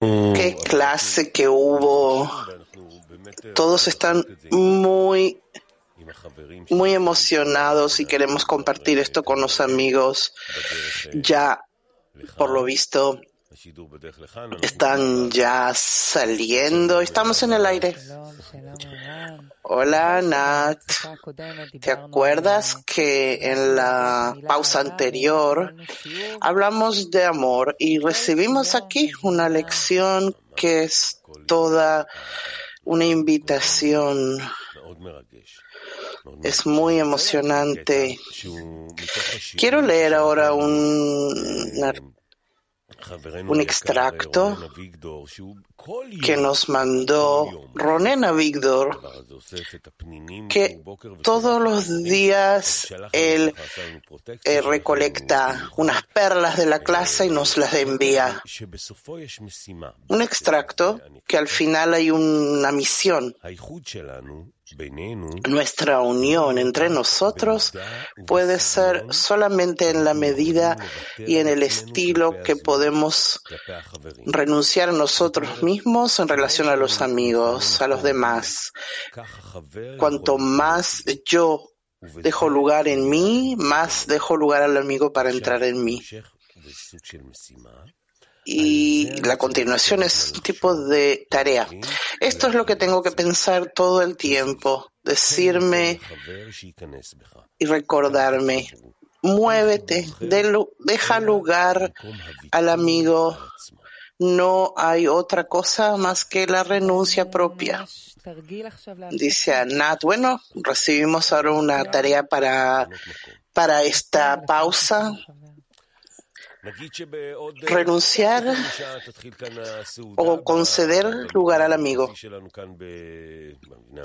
qué clase que hubo. Todos están muy, muy emocionados y queremos compartir esto con los amigos. Ya, por lo visto, están ya saliendo. Estamos en el aire. Hola, Nat. ¿Te acuerdas que en la pausa anterior hablamos de amor y recibimos aquí una lección que es toda una invitación? Es muy emocionante. Quiero leer ahora un, un extracto que nos mandó Ronen Avigdor, que todos los días él eh, recolecta unas perlas de la clase y nos las envía. Un extracto que al final hay una misión. Nuestra unión entre nosotros puede ser solamente en la medida y en el estilo que podemos renunciar a nosotros mismos en relación a los amigos, a los demás. Cuanto más yo dejo lugar en mí, más dejo lugar al amigo para entrar en mí y la continuación es un tipo de tarea. Esto es lo que tengo que pensar todo el tiempo, decirme y recordarme. Muévete, deja lugar al amigo. No hay otra cosa más que la renuncia propia. Dice Anat, bueno, recibimos ahora una tarea para, para esta pausa renunciar o conceder lugar al amigo.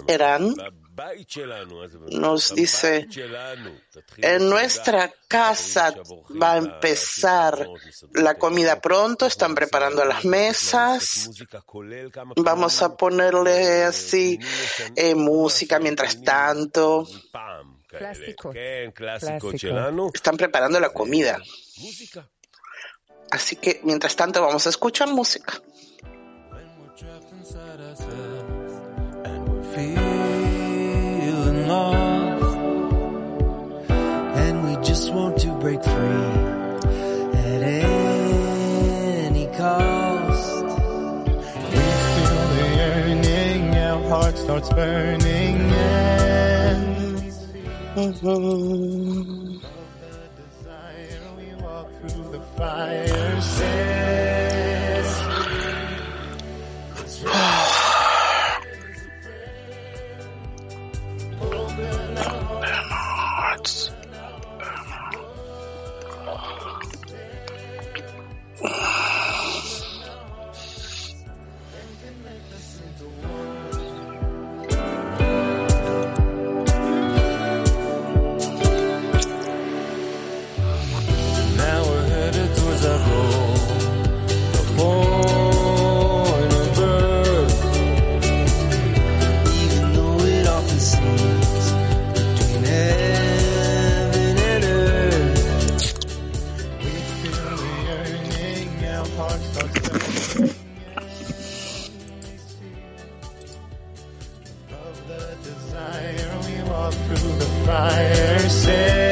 Eran nos dice, en nuestra casa va a empezar la comida pronto, están preparando las mesas, vamos a ponerle así eh, música mientras tanto. Están preparando la comida. Así que mientras tanto vamos a escuchar música. And we just want to break free at any cost. We feel the yearning, our heart starts burning, and we see. Fire says. Hearts. the desire, we walk through the fire, say.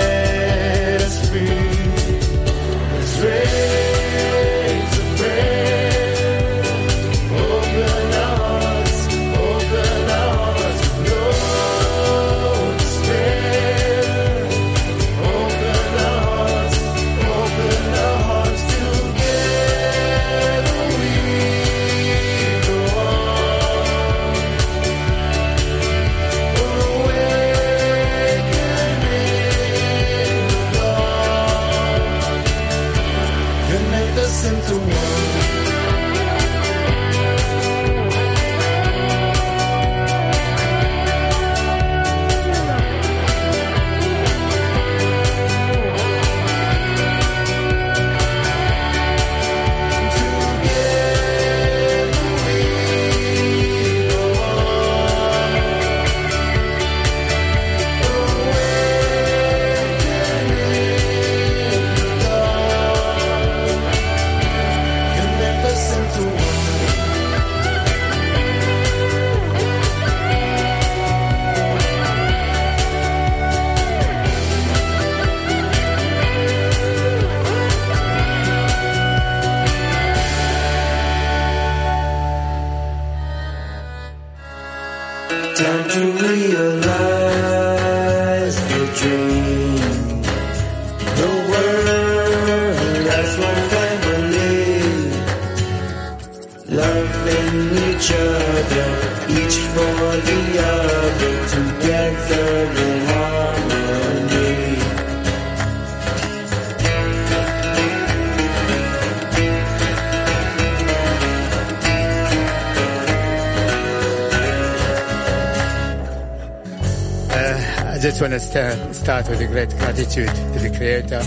Just want to start, start with a great gratitude to the Creator,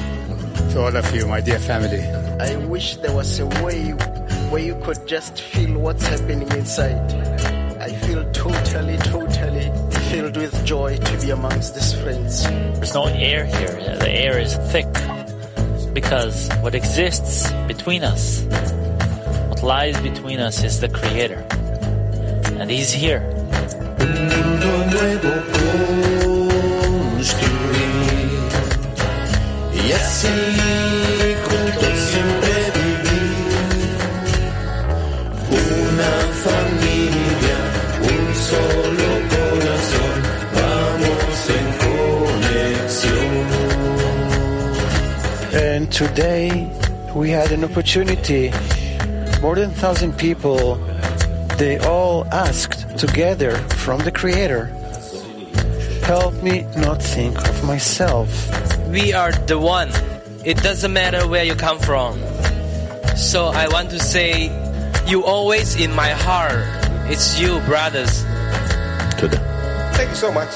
to all of you, my dear family. I wish there was a way where you could just feel what's happening inside. I feel totally, totally filled with joy to be amongst these friends. There's no air here. The air is thick because what exists between us, what lies between us is the Creator. And He's here. Y así juntos siempre vivir. Una familia, un solo corazón, vamos en conexión. And today we had an opportunity. More than thousand people, they all asked together from the Creator, help me not think of myself. We are the one. It doesn't matter where you come from. So I want to say, you always in my heart. It's you, brothers. Thank you so much.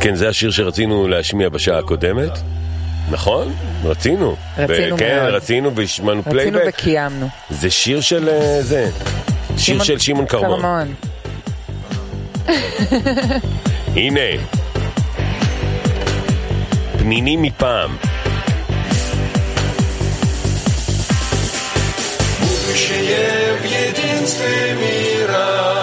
כן, זה השיר שרצינו להשמיע בשעה הקודמת. נכון? רצינו. רצינו ו- כן, מאוד. רצינו והשמענו רצינו פלייבק. וקיימנו. זה שיר של אה, זה. שיר שמעון של שמעון כרמון. כרמון. הנה. פנינים מפעם. Будущее в единстве мира.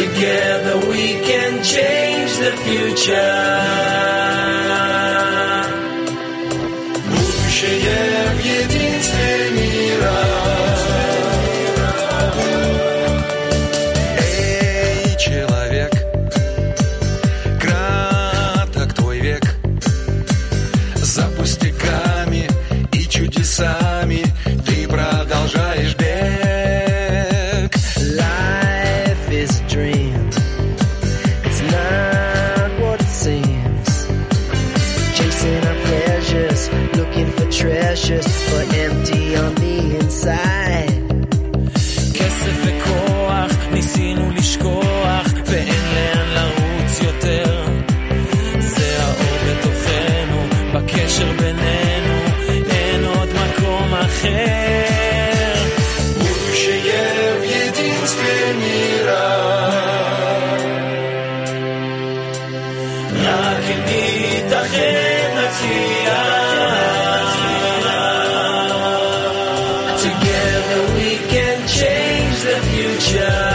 Together we can change the future. future.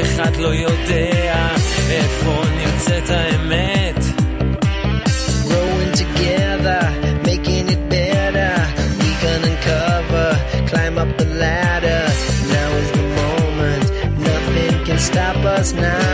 אחד לא יודע איפה נמצאת האמת. Growing together, making it better. We can uncover, climb up the ladder. Now is the moment, nothing can stop us now.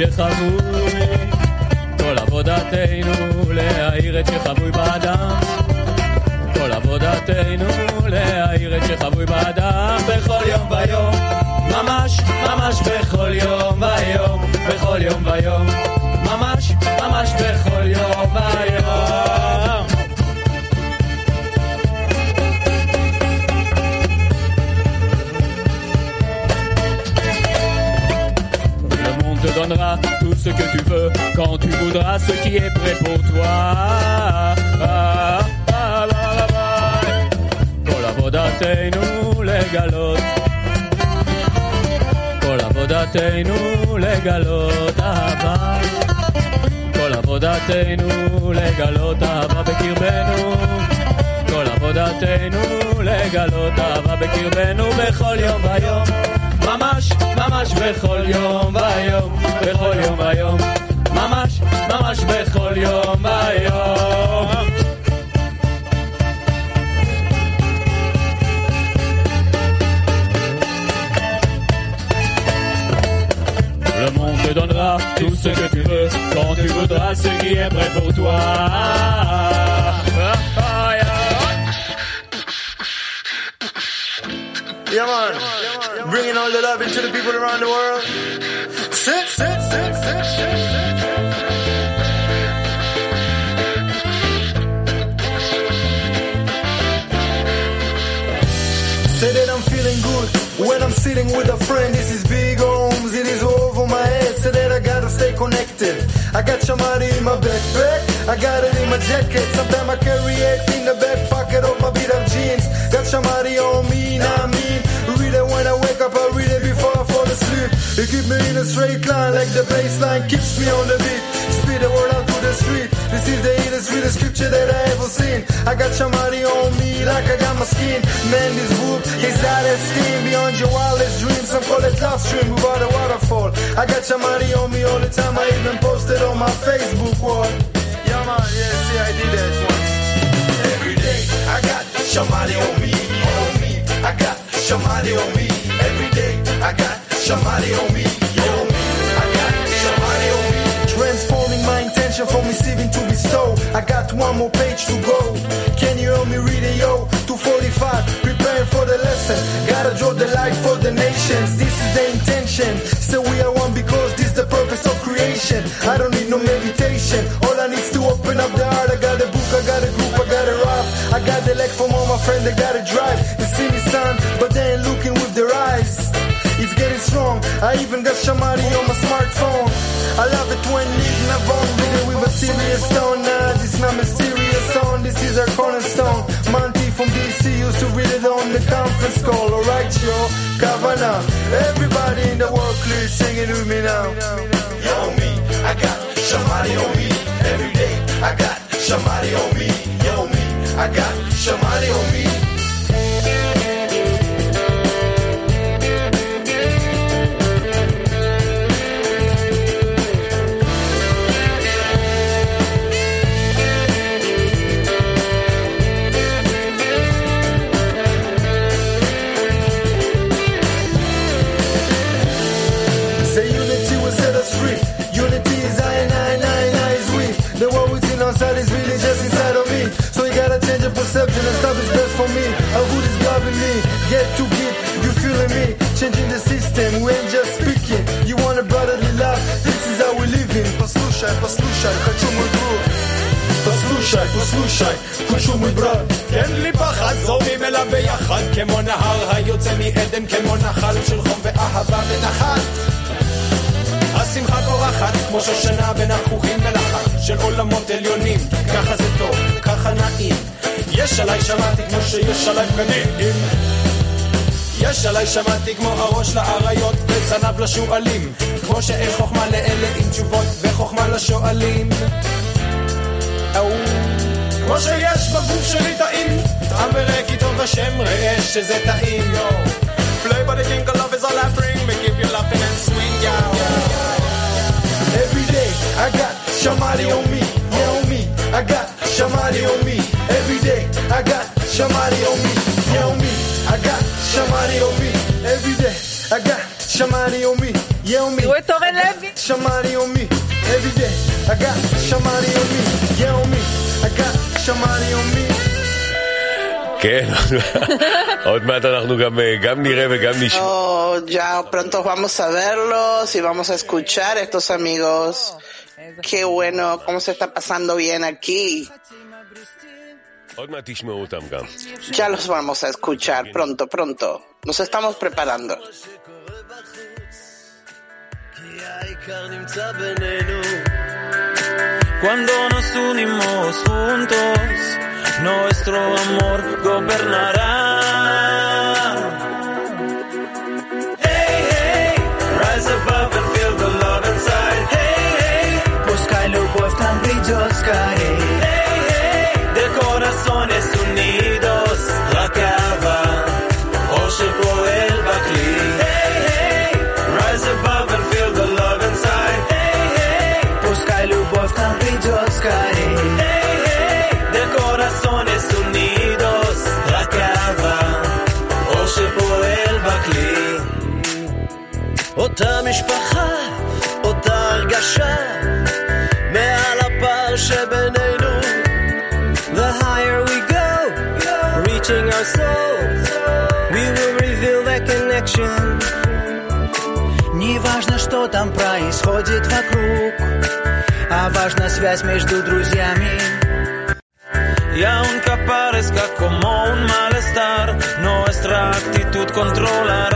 Cheia Jesus quand tu voudras ce qui est prêt pour toi. Ah, ah, ah, ah, ah. כל עבודתנו לגלות, כל עבודתנו לגלות אהבה. כל עבודתנו לגלות אהבה בקרבנו. כל עבודתנו לגלות אהבה בקרבנו בכל יום ויום. ממש, ממש בכל יום ויום, בכל יום ויום. ממש, ממש בכל יום ויום. I'm feeling good when I'm sitting with a friend. This is big homes, it is over my head. Say that I gotta stay connected. I got somebody in my backpack, I got it in my jacket. Sometimes I carry it in the back pocket of my beat up jeans. Got somebody on me, not me. Read it when I wake up, I read it before I fall asleep. It keep me in a straight line, like the baseline keeps me on the beat. Spit the word This is the illest, realest scripture that I ever seen. I got somebody on me, like I got my skin. Man, this whoop is out of steam beyond your wildest dreams. Some call it love stream without a waterfall. I got somebody on me all the time. I even posted on my Facebook wall. Yeah, man, yeah, see, I did that once. Every day, I got somebody on me, on me. I got somebody on me. Every day, I got on on me. My from receiving to bestow. I got one more page to go. Can you help me read it, yo? 245, preparing for the lesson. Gotta draw the light for the nations. This is the intention. So we are one because this is the purpose of creation. I don't need no meditation. All I need is to open up the heart. I got a book, I got a group, I got a rap. I got the leg from all my friends, they got a drive. They see me son, but they ain't looking with their eyes. It's getting strong. I even got Shamati on my smartphone. I love it when leading a serious tone. Nah, uh, this not mysterious song. This is our cornerstone. Monty from DC used to read it on the conference call. Alright, yo, Kavana. Everybody in the world, please sing it with me now. Yo, me, I got Shamati on me. Every day, I got Shamati on me. Yo, me, I got Shamati on me. Послушай, послушай, хочу мой друг. послушай, послушай, хочу מוי ברד. אין לי פחד, זורמים אליו ביחד, כמו נהר היוצא מעדן, כמו נחל של חום ואהבה ונחת. השמחה פורחת, כמו שושנה בין החוכים ולחן, של עולמות עליונים, ככה זה טוב, ככה נעים. יש עליי שמעתי כמו שיש עליי פנים. יש עליי שמעתי כמו הראש לאריות וזנב לשועלים, כמו שאין חוכמה לאלה עם תשובות וחוכמה לשואלים. אהו. כמו שיש בגוף שלי טעים, טעם ורקי טוב השם ראה שזה טעים. Play by the king of love is all I bring, me keep you laughing and swing, yeah. Every day I got somebody on me, yeah on me. I got somebody on me. Every day I got somebody on me, yeah on me. I got somebody on me. Every day I got somebody on me, yeah on me. תראו את אורן לוי. Somebody on me. Every day I got somebody on me, yeah on me. I got somebody on me. כן, עוד מעט אנחנו גם, אה, גם נראה וגם נשמע. Oh, ya pronto vamos a verlos y vamos a escuchar a estos amigos. Qué bueno, cómo se está pasando bien aquí. עוד מעט תשמעו אותם גם. Ya los vamos a escuchar pronto, pronto. Nos estamos preparando. Quando nos unimos juntos, nuestro amor gobernará. Hey, rise above and feel the love inside. Hey. המשפחה, אותה הרגשה, מעל הפער שבינינו. The higher we go, reaching our souls, we will reveal the connection. Не важно, что там происходит вокруг, а важна связь между друзьями. Ya un capar es como un malestar, nuestra actitud controla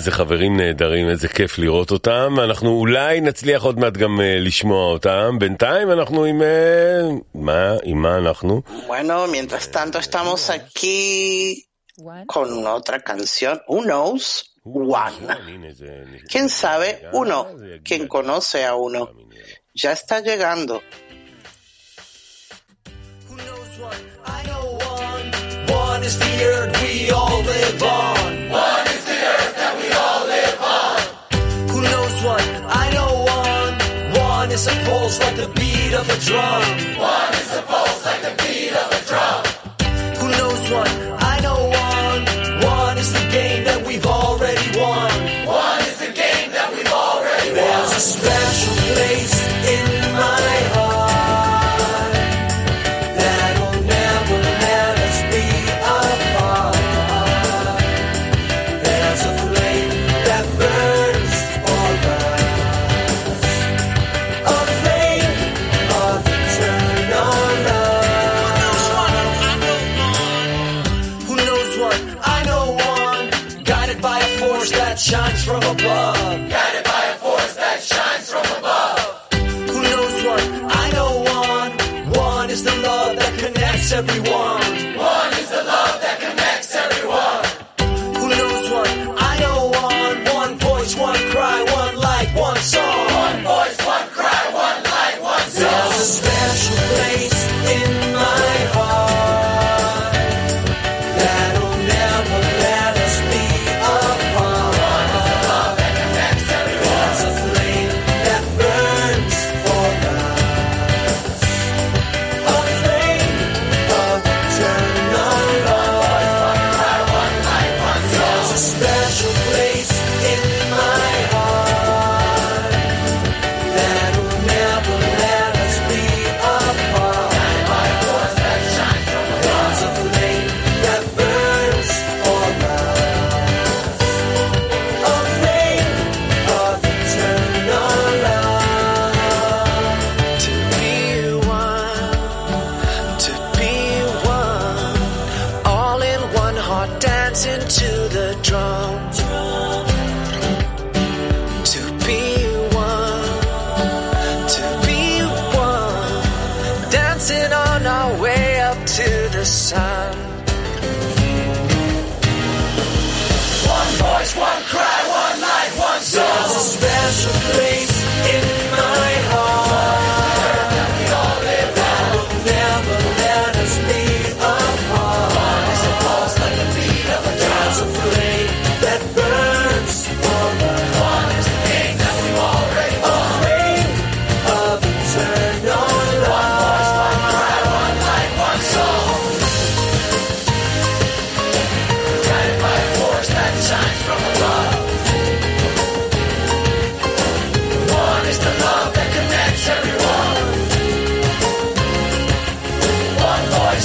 איזה Bueno, mientras tanto estamos aquí con otra canción, Who Knows One. ¿Quién sabe? Uno. ¿Quién conoce a uno? Ya está llegando. Who knows one? I know one. One is the earth all. One. is a pulse like the beat of a drum. One is a pulse like the beat of a drum. Who knows what?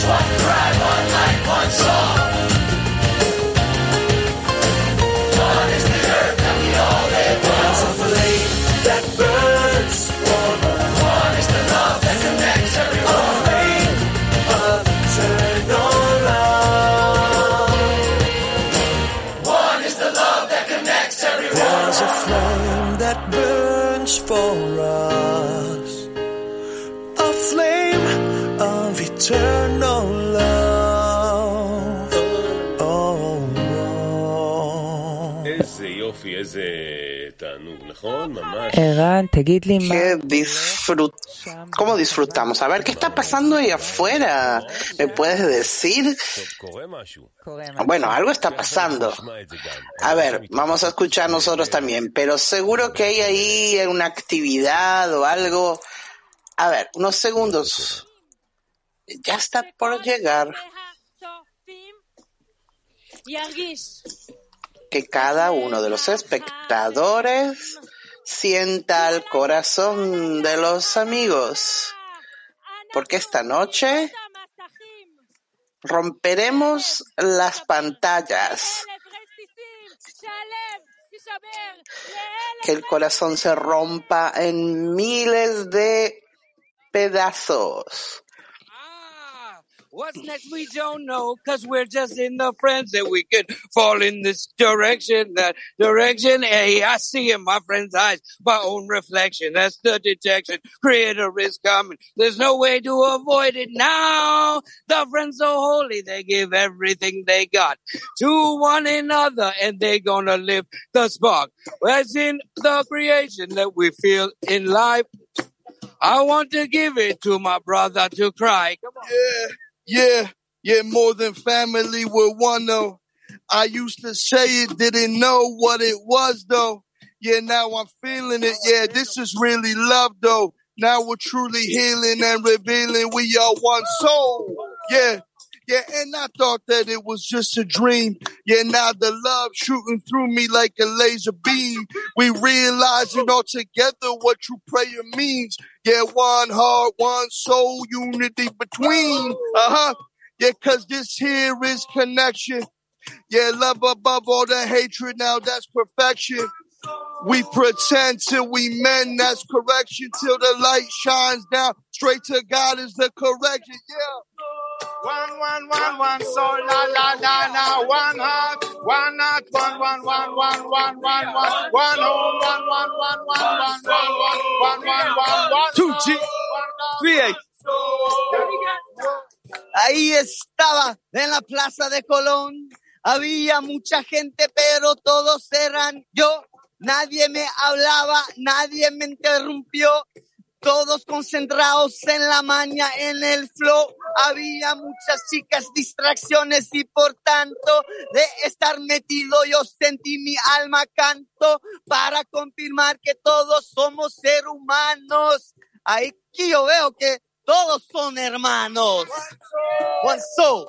what? ¿Qué disfrut ¿Cómo disfrutamos? A ver, ¿qué está pasando ahí afuera? ¿Me puedes decir? Bueno, algo está pasando. A ver, vamos a escuchar nosotros también, pero seguro que hay ahí una actividad o algo. A ver, unos segundos. Ya está por llegar. Que cada uno de los espectadores sienta el corazón de los amigos. Porque esta noche romperemos las pantallas. Que el corazón se rompa en miles de pedazos. What's next we don't know, cause we're just in the friends that we could fall in this direction, that direction. Hey, I see in my friend's eyes my own reflection. That's the detection. Creator is coming. There's no way to avoid it now. The friends so holy, they give everything they got to one another and they gonna live the spark. As in the creation that we feel in life. I want to give it to my brother to cry. Come on. Yeah, yeah, yeah, more than family, we're one though. I used to say it, didn't know what it was though. Yeah, now I'm feeling it. Yeah, this is really love though. Now we're truly healing and revealing we are one soul. Yeah. Yeah, and I thought that it was just a dream. Yeah, now the love shooting through me like a laser beam. We realizing all together what true prayer means. Yeah, one heart, one soul, unity between. Uh huh. Yeah, cause this here is connection. Yeah, love above all the hatred. Now that's perfection. We pretend till we mend, that's correction. Till the light shines down, straight to God is the correction. Yeah. One, one, one, one, soul, la, la, la, la, one heart, one heart, one, one, one, one, one, one, one, one home, one, one, one, one, one, one, one, one, one, one, Two G, three. Ahí estaba en la plaza de Colón. Había mucha gente, pero todos eran yo. Nadie me hablaba, nadie me interrumpió. Todos concentrados en la maña, en el flow. Había muchas chicas, distracciones y por tanto de estar metido yo sentí mi alma canto para confirmar que todos somos seres humanos. Aquí yo veo que todos son hermanos. One soul,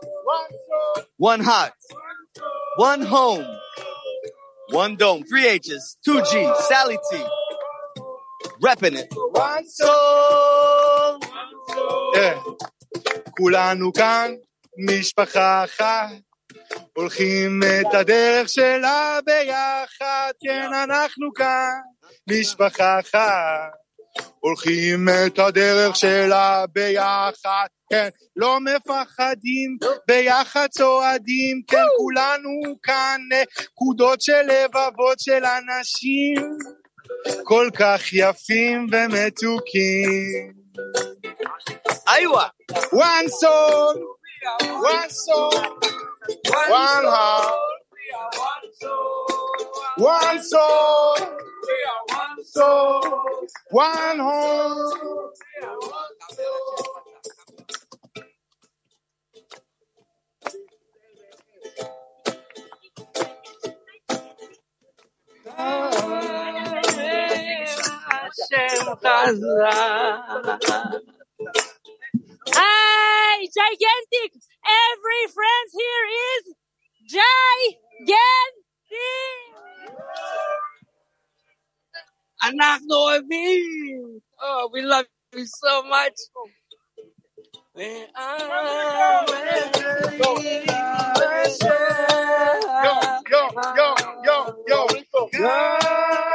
one heart, one home, one dome, three H's, two G, Sally T. Repping it. One soul. כולנו כאן משפחה אחת, הולכים את הדרך שלה ביחד, כן אנחנו כאן משפחה אחת, הולכים את הדרך שלה ביחד, כן, לא מפחדים, ביחד צועדים, כן, כולנו כאן נקודות של לבבות של אנשים, כל כך יפים ומתוקים. Iowa. One soul, one soul, one heart, One soul. We are one soul. One home. Hey, gigantic! Every friend here is gigantic! אנחנו אוהבים. Oh, we love you so much. Yo, yo, yo, yo, yo.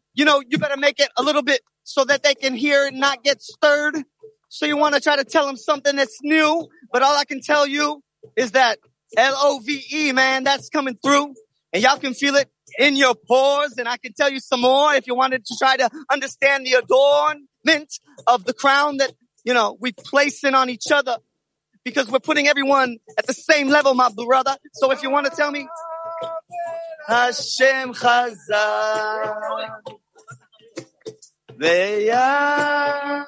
you know, you better make it a little bit so that they can hear it, not get stirred. So you want to try to tell them something that's new, but all I can tell you is that L-O-V-E, man, that's coming through and y'all can feel it in your pores. And I can tell you some more if you wanted to try to understand the adornment of the crown that, you know, we placing on each other because we're putting everyone at the same level, my brother. So if you want to tell me, Hashem Chazak. They are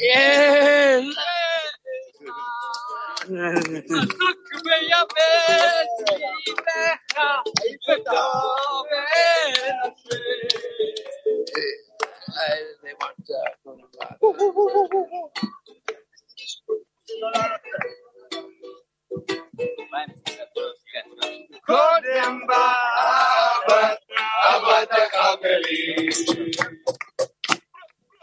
Yeah. they want Kodemba abata abata kabeli.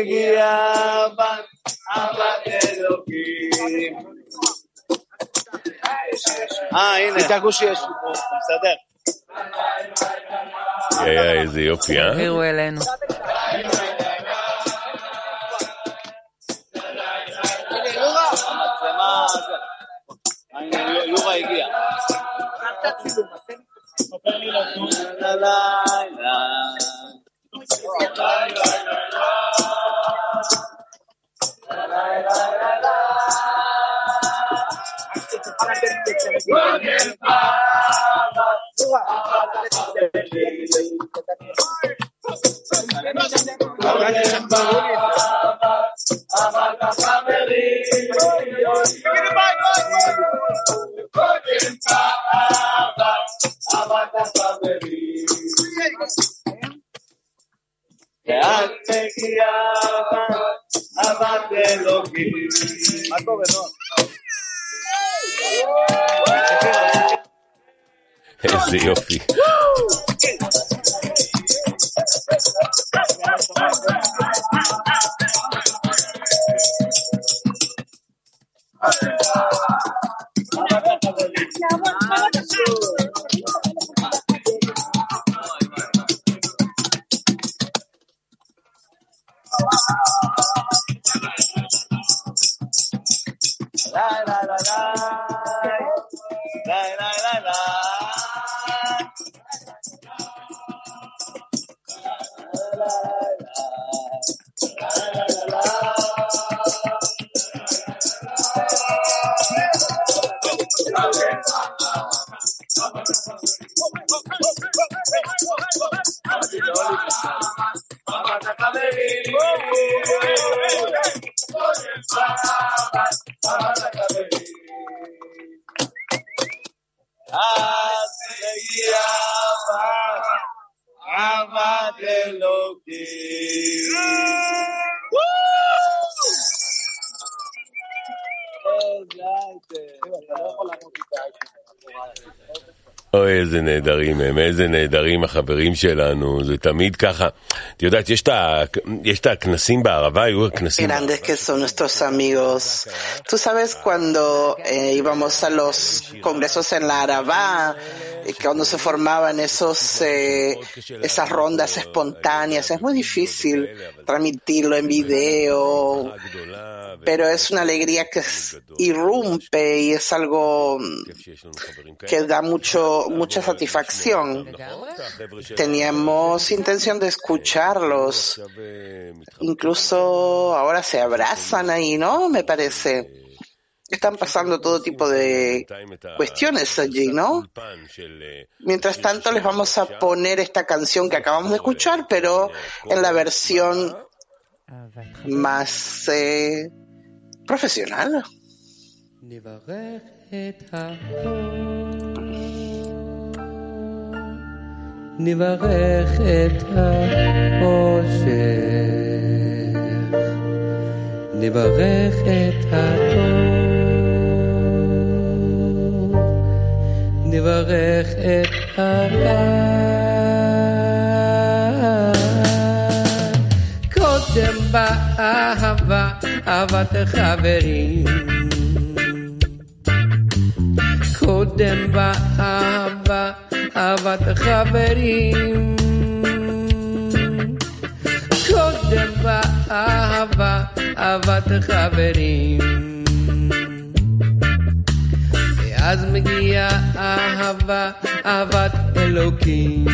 הגיע אבן אה, הנה. את יש לי פה, בסדר. איזה יופי, אה? העבירו אלינו. Ese Ofi. נהדרים הם, איזה נהדרים החברים שלנו, זה תמיד ככה. את יודעת, יש את הכנסים בערבה, היו הכנסים... grandes. Tú sabes cuando eh, íbamos a los congresos en la Arabá, y cuando se formaban esos eh, esas rondas espontáneas, es muy difícil transmitirlo en video, pero es una alegría que irrumpe y es algo mm, que da mucho mucha satisfacción. Teníamos intención de escucharlos. Incluso ahora se abrazan ahí, ¿no? Me parece. Están pasando todo tipo de cuestiones allí, ¿no? Mientras tanto, les vamos a poner esta canción que acabamos de escuchar, pero en la versión más eh, profesional. נברך את האור, נברך את האושר, נברך את הטוב, נברך את הרע. קודם באהבה, אהבת חברים. קודם באהבה, אהבת חברים. קודם באהבה, אהבת חברים. ואז מגיעה אהבה, אהבת אלוקים.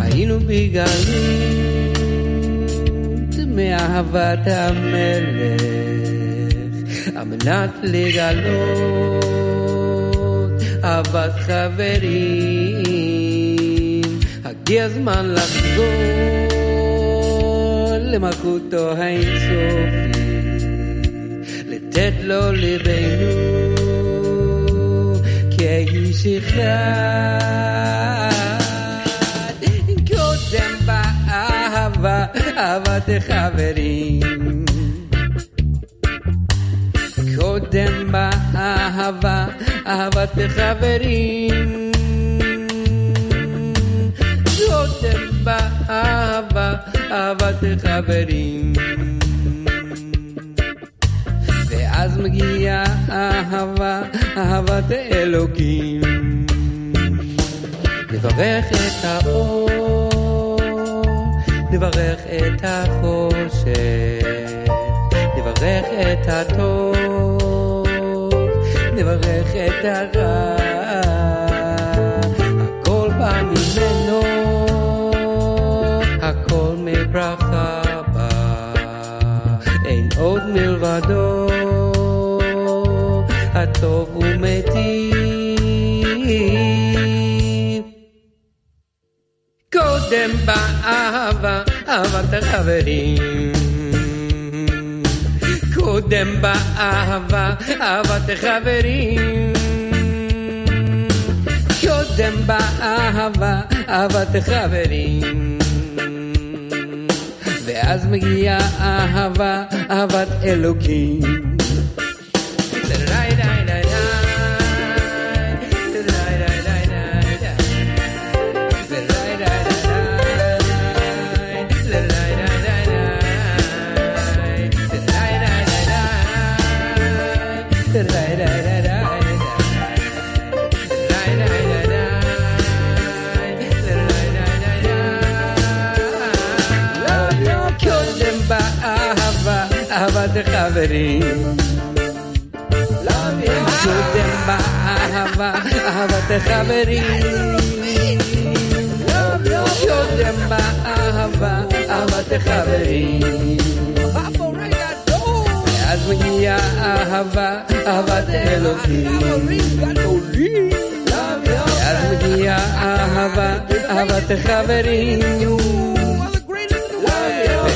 היינו בגלות מאהבת המלך, על מנת לגלות אהבת חברים. הגיע הזמן לחזור למלכותו האינסופי, לתת לו ליבנו כאיש אחד. קודם באהבה, אהבת חברים. קודם באהבה, אהבת חברים. קודם באהבה, אהבת חברים. אהבה, אהבת אלוקים. נברך את האור, נברך את החושך, נברך את הטוב, נברך את הרע. הכל בא ממנו, הכל מברכה בא, אין עוד מלבדו, קודם באהבה, אהבת החברים. קודם באהבה, אהבת החברים. קודם באהבה, אהבת החברים. ואז מגיעה אהבה, אהבת אלוקים. החברים. קודם באהבה, אהבת החברים. קודם באהבה, אהבת החברים. ואז מגיעה אהבה, אהבת אלוקים. ואז מגיעה אהבה, אהבת החברים.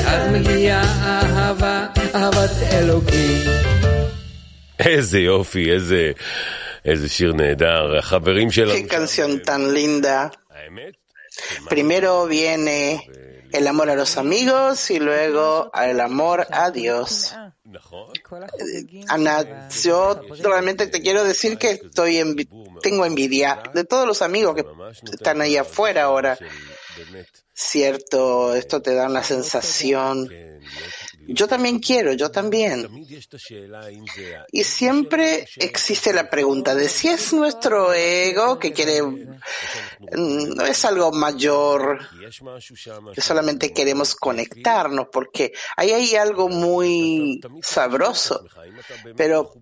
ואז מגיעה אהבה, אהבת אלוקים. איזה יופי, איזה, איזה שיר נהדר. החברים שלנו... Qué canción tan linda. Primero viene el amor a los amigos y luego el amor a Dios. Ana, yo realmente te quiero decir que estoy envi- tengo envidia de todos los amigos que están ahí afuera ahora. Cierto, esto te da una sensación. yo también quiero, yo también. Y siempre existe la pregunta de si es nuestro ego que quiere, mm, no es algo mayor, que solamente queremos conectarnos, porque ahí hay algo muy sabroso. Pero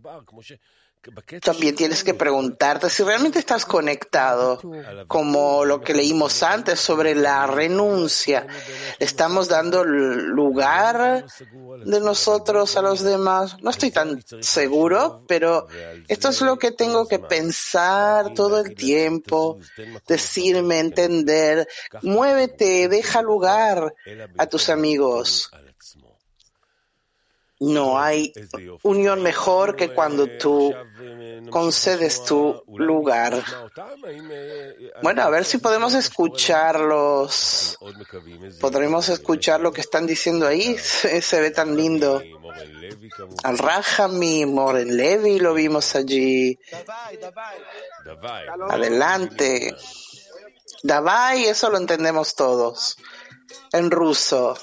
también tienes que preguntarte si realmente estás conectado, como lo que leímos antes sobre la renuncia. ¿Le estamos dando lugar de nosotros a los demás? No estoy tan seguro, pero esto es lo que tengo que pensar todo el tiempo, decirme, entender. Muévete, deja lugar a tus amigos. No hay unión mejor que cuando tú concedes tu lugar. Bueno, a ver si podemos escucharlos. Podremos escuchar lo que están diciendo ahí. Se, se ve tan lindo. Al Rajami, Moren Levi lo vimos allí. Adelante. Davai, eso lo entendemos todos. En ruso.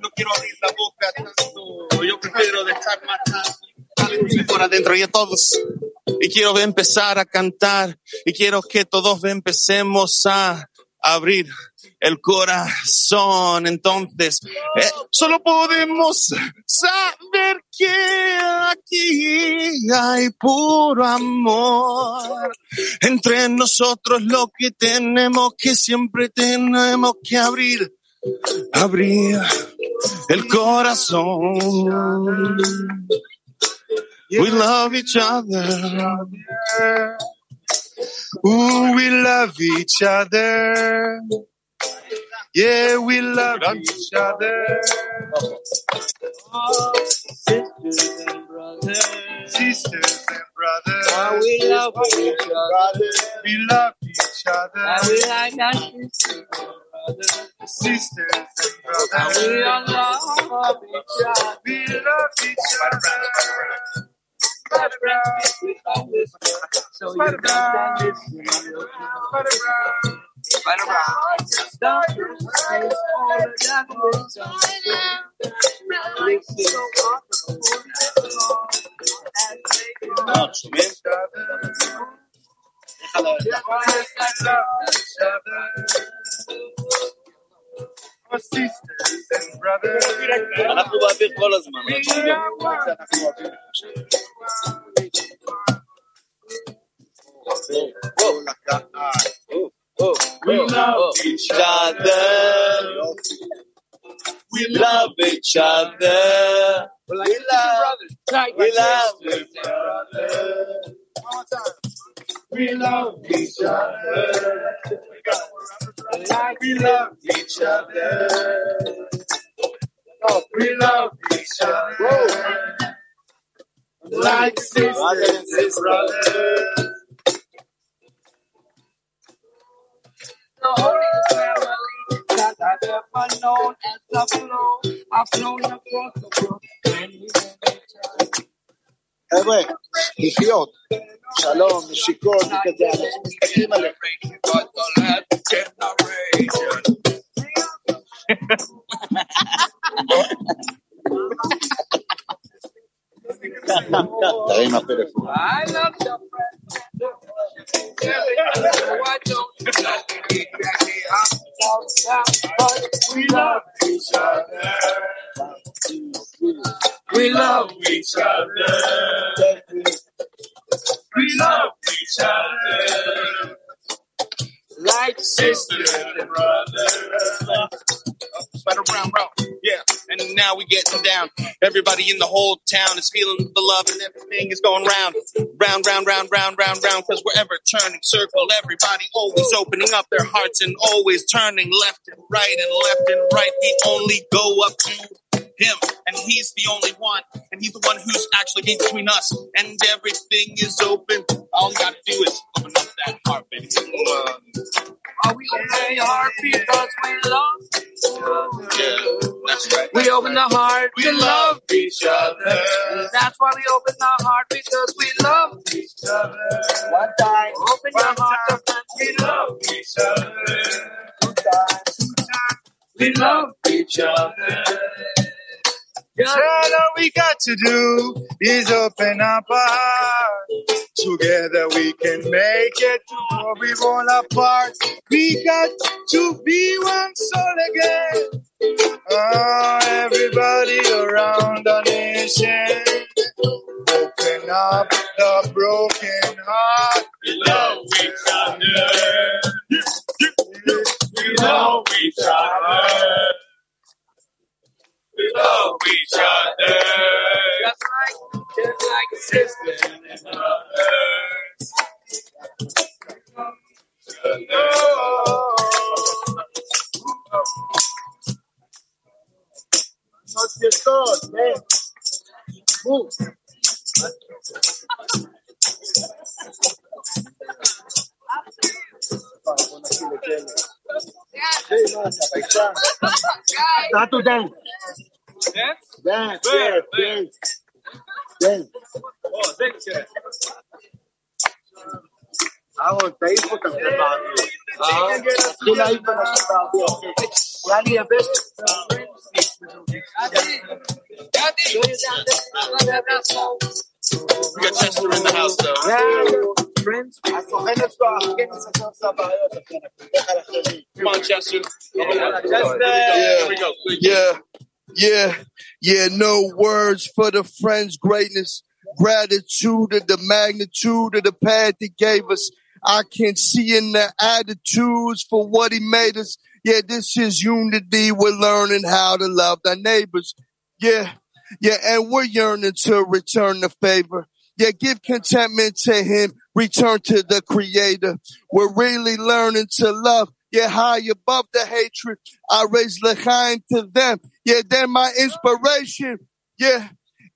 No quiero abrir la boca tanto, yo prefiero dejar matar por adentro y a todos. Y quiero empezar a cantar y quiero que todos empecemos a abrir el corazón. Entonces, eh, solo podemos saber que aquí hay puro amor. Entre nosotros lo que tenemos que siempre tenemos que abrir, abrir el corazón. We love each other. Ooh, we love each other. Yeah, we love each other. sisters and brothers. Sisters and brothers. Oh, we love each other. We love each other. And we like our sisters and brothers. Sisters and ah, brothers. And we all love each other. We love each other. So you can stand this Right around. Stop your eyes, all the darkness on the אנחנו באוויר כל הזמן. We love each other. We love each other. We love, We love each other. We love each other. We love each other. We love each other. like sisters and brothers. The holiest family that I've ever known as the flow. I've flown across the world many, many times. חבר'ה, לחיות, שלום, נשיקות וכזה, אנחנו מסתכלים עליהם. I love your. Why don't you? But we love each other. We love each other. We love each other. Like sisters and brothers. Spider Brown, bro. Yeah. And now we getting down. Everybody in the whole town is feeling the love and everything is going round. Round, round, round, round, round, round. Cause ever turning circle, everybody always opening up their hearts and always turning left and right and left and right. We only go up to him and he's the only one and he's the one who's actually between us and everything is open. All you gotta do is open up that heart, baby. Are we open the heart because we love? Yeah, that's right. We open the heart We to love love. each other. That's why we open the heart because we love each other. One time. Open your heart to friends. We love each other. Two times. Two times. We love each other. So all we got to do is open up our heart. Together we can make it before we fall apart. We got to be one soul again. Oh, everybody around the nation. Open up the broken heart. We love each other. We love each other. We love each other. Just like, just like sisters and brothers. Noche dos, ven. Move. Start to dance. Dance? Dance, yeah, dance. Dance. Oh, thank you. Ako, tayo po kang trabaho. Ah, sila ay pang trabaho. Lali ang best. Daddy! Daddy! We got Chester in the house, though. Yeah. friends. Come on, Chester. Yeah. Here we go. Yeah yeah, yeah. No words for the friend's greatness, gratitude of the magnitude of the path he gave us. I can see in the attitudes for what he made us. Yeah, this is unity. We're learning how to love our neighbors. Yeah, yeah, and we're yearning to return the favor. Yeah, give contentment to him, return to the creator. We're really learning to love. Yeah, high above the hatred. I raise l'chaim to them. Yeah, they're my inspiration. Yeah.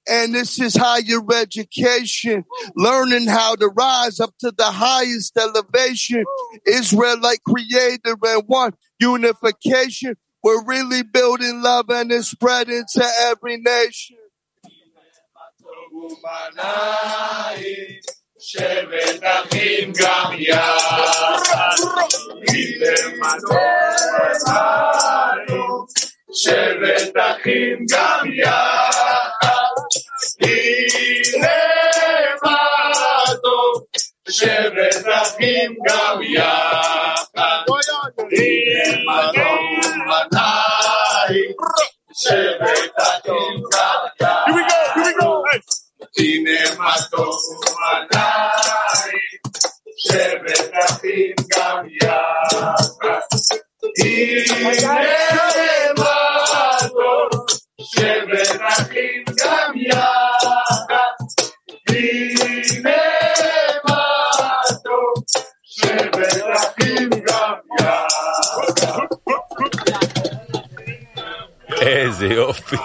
And this is higher education, learning how to rise up to the highest elevation. Israelite creator and one unification. We're really building love and it's spreading to every nation. שבט אחים גם יחד, מלמדו אותנו, שבט אחים גם יחד, הנה מה טוב, שבט אחים גם יחד, הנה מה טוב מנהי, שבט אחים גם יחד. Here we go, here we go. הנה מה טוב ומנהי, שבט אחים גם יחד. הנה מה טוב, שבט אחים גם יחד. הנה מה טוב, שבט אחים גם יחד. איזה יופי.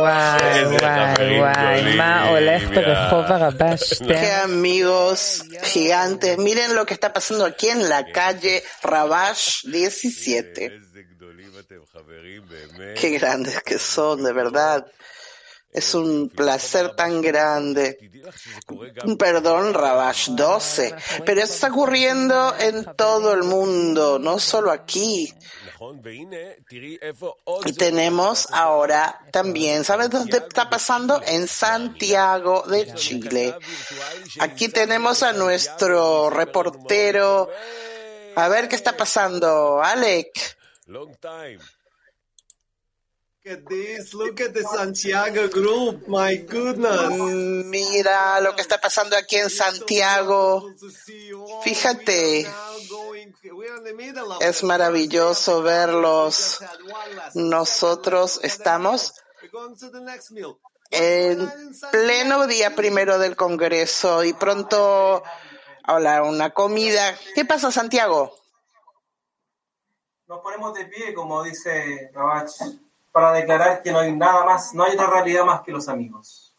וואי, איזה וואי, חברים וואי, גדולים, מה הולך ברחוב הרבש Qué שטרן? amigos gigantes. Miren lo que está pasando aquí en la calle Rabash 17. Qué grandes que son, de verdad. Es un placer tan grande. Perdón, Rabash 12. Pero esto está ocurriendo en todo el mundo, no solo aquí. Y tenemos ahora también, ¿sabes dónde está pasando? En Santiago de Chile. Aquí tenemos a nuestro reportero. A ver qué está pasando, Alec. Long time. Look at this, look at the Santiago group, my goodness. Mira lo que está pasando aquí en Santiago. Fíjate, es maravilloso verlos. Nosotros estamos en pleno día primero del Congreso y pronto hola, una comida. ¿Qué pasa, Santiago? Nos ponemos de pie, como dice Rabach, para declarar que no hay nada más, no hay otra realidad más que los amigos.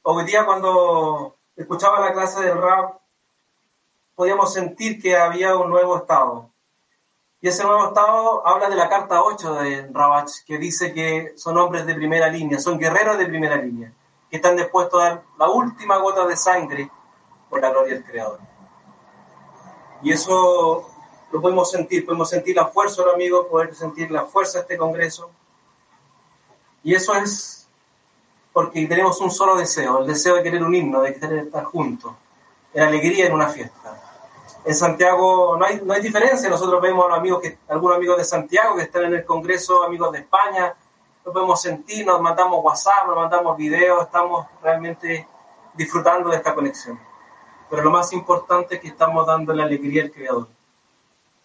Hoy día cuando escuchaba la clase del rap, podíamos sentir que había un nuevo estado. Y ese nuevo estado habla de la carta 8 de Rabach, que dice que son hombres de primera línea, son guerreros de primera línea, que están dispuestos a dar la última gota de sangre por la gloria del Creador. Y eso lo podemos sentir, podemos sentir la fuerza de los amigos, poder sentir la fuerza de este Congreso. Y eso es porque tenemos un solo deseo, el deseo de querer unirnos, de querer estar juntos, en alegría en una fiesta. En Santiago no hay, no hay diferencia, nosotros vemos a amigos, que, algunos amigos de Santiago que están en el Congreso, amigos de España, lo podemos sentir, nos mandamos WhatsApp, nos mandamos videos, estamos realmente disfrutando de esta conexión. Pero lo más importante es que estamos dando la alegría al Creador.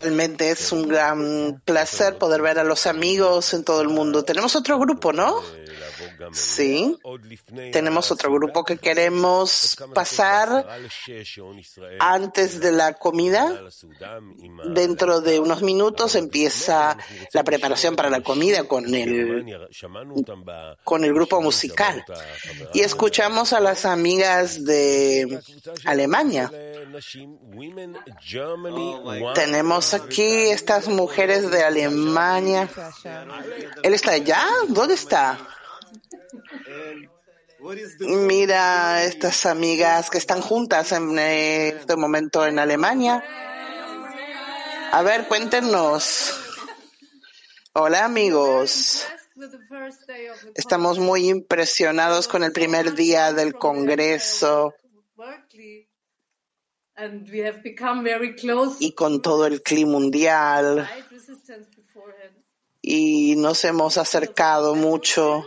Realmente es un gran placer poder ver a los amigos en todo el mundo. Tenemos otro grupo, ¿no? Sí. Tenemos otro grupo que queremos pasar antes de la comida. Dentro de unos minutos empieza la preparación para la comida con el, con el grupo musical. Y escuchamos a las amigas de Alemania. Tenemos aquí estas mujeres de Alemania. ¿Él está allá? ¿Dónde está? Mira estas amigas que están juntas en este momento en Alemania. A ver, cuéntenos. Hola amigos. Estamos muy impresionados con el primer día del Congreso y con todo el clima mundial y nos hemos acercado mucho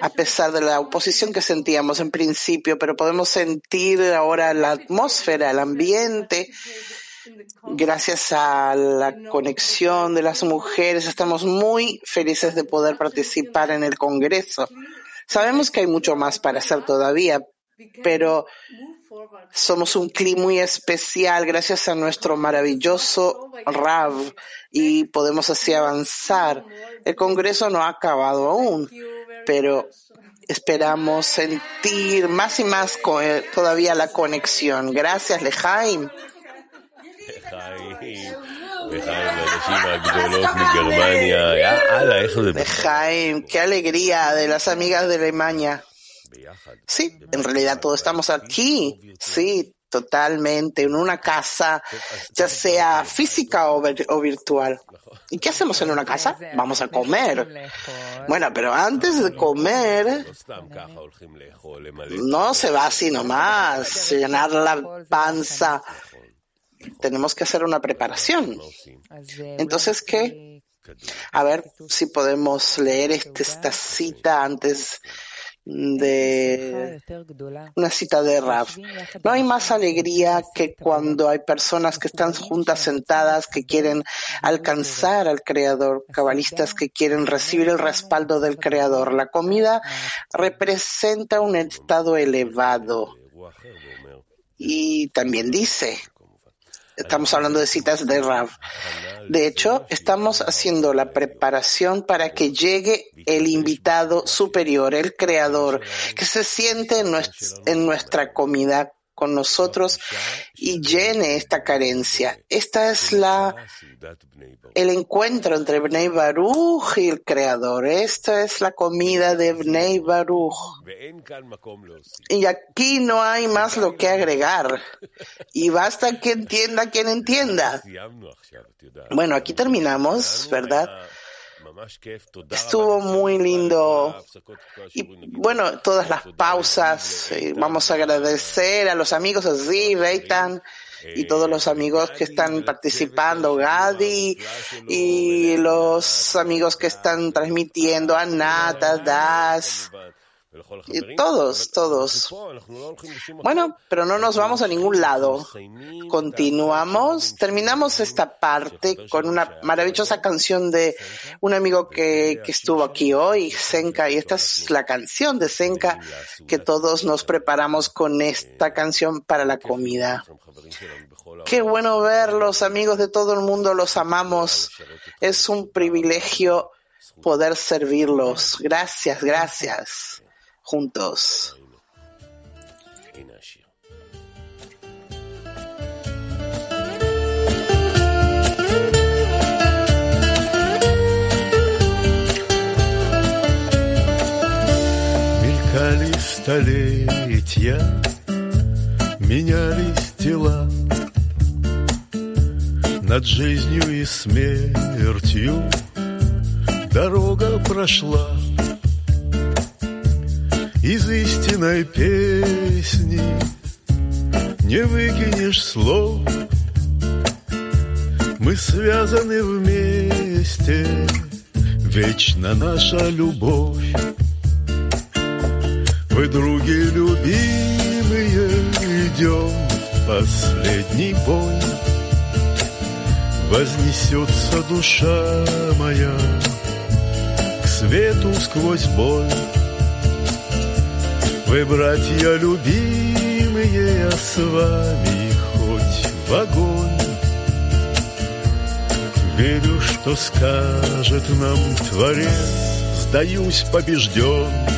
a pesar de la oposición que sentíamos en principio, pero podemos sentir ahora la atmósfera, el ambiente. Gracias a la conexión de las mujeres, estamos muy felices de poder participar en el Congreso. Sabemos que hay mucho más para hacer todavía, pero somos un clima muy especial gracias a nuestro maravilloso RAV y podemos así avanzar. El Congreso no ha acabado aún, pero esperamos sentir más y más eh, todavía la conexión. Gracias, Lejaim. Lejaim, qué alegría de las amigas de Alemania. Sí, en realidad todos estamos aquí. Sí, totalmente, en una casa, ya sea física o, virtual. ¿Y qué hacemos en una casa? Vamos a comer. Bueno, pero antes de comer, no se va así nomás, llenar la panza. Tenemos que hacer una preparación. Entonces, ¿qué? A ver si podemos leer esta cita antes de una cita de Raf. No hay más alegría que cuando hay personas que están juntas sentadas, que quieren alcanzar al Creador, cabalistas que quieren recibir el respaldo del Creador. La comida representa un estado elevado. Y también dice, estamos hablando de citas de Rav. De hecho, estamos haciendo la preparación para que llegue el invitado superior, el creador, que se siente en, nues- en nuestra comida con nosotros y llene esta carencia. Esta es la el encuentro entre Bnei Baruch y el creador. Esta es la comida de Bnei Baruch. Y aquí no hay más lo que agregar. Y basta que entienda quien entienda. Bueno, aquí terminamos, ¿verdad? Estuvo muy lindo. Y bueno, todas las pausas. eh, Vamos a agradecer a los amigos así, Beitan y todos los amigos que están participando, Gadi y los amigos que están transmitiendo, Anata, Das. Y todos, todos. Bueno, pero no nos vamos a ningún lado. Continuamos, terminamos esta parte con una maravillosa canción de un amigo que, que estuvo aquí hoy, Senka, y esta es la canción de Senka que todos nos preparamos con esta canción para la comida. Qué bueno verlos, amigos de todo el mundo, los amamos. Es un privilegio poder servirlos. Gracias, gracias. Juntos. Мелькали столетия, менялись тела Над жизнью и смертью дорога прошла Из истинной песни не выкинешь слов Мы связаны вместе, вечно наша любовь вы, други любимые, идем последний бой. Вознесется душа моя к свету сквозь боль. Вы, братья любимые, я с вами хоть в огонь. Верю, что скажет нам Творец, сдаюсь побежден.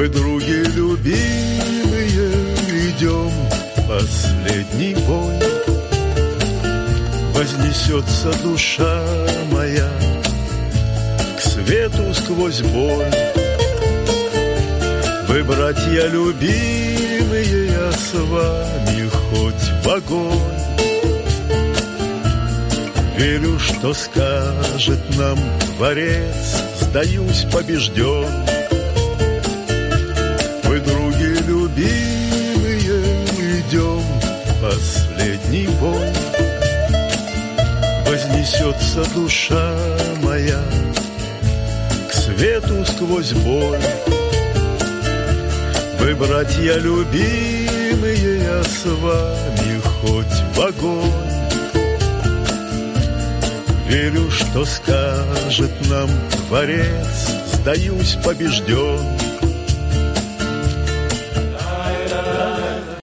Вы, други любимые, идем последний бой Вознесется душа моя к свету сквозь боль вы, братья любимые, я с вами хоть в огонь. Верю, что скажет нам Творец, сдаюсь побежден. Последний бой. Вознесется душа моя к свету сквозь боль. Вы, братья любимые, я с вами хоть в огонь. Верю, что скажет нам Творец, сдаюсь побежден.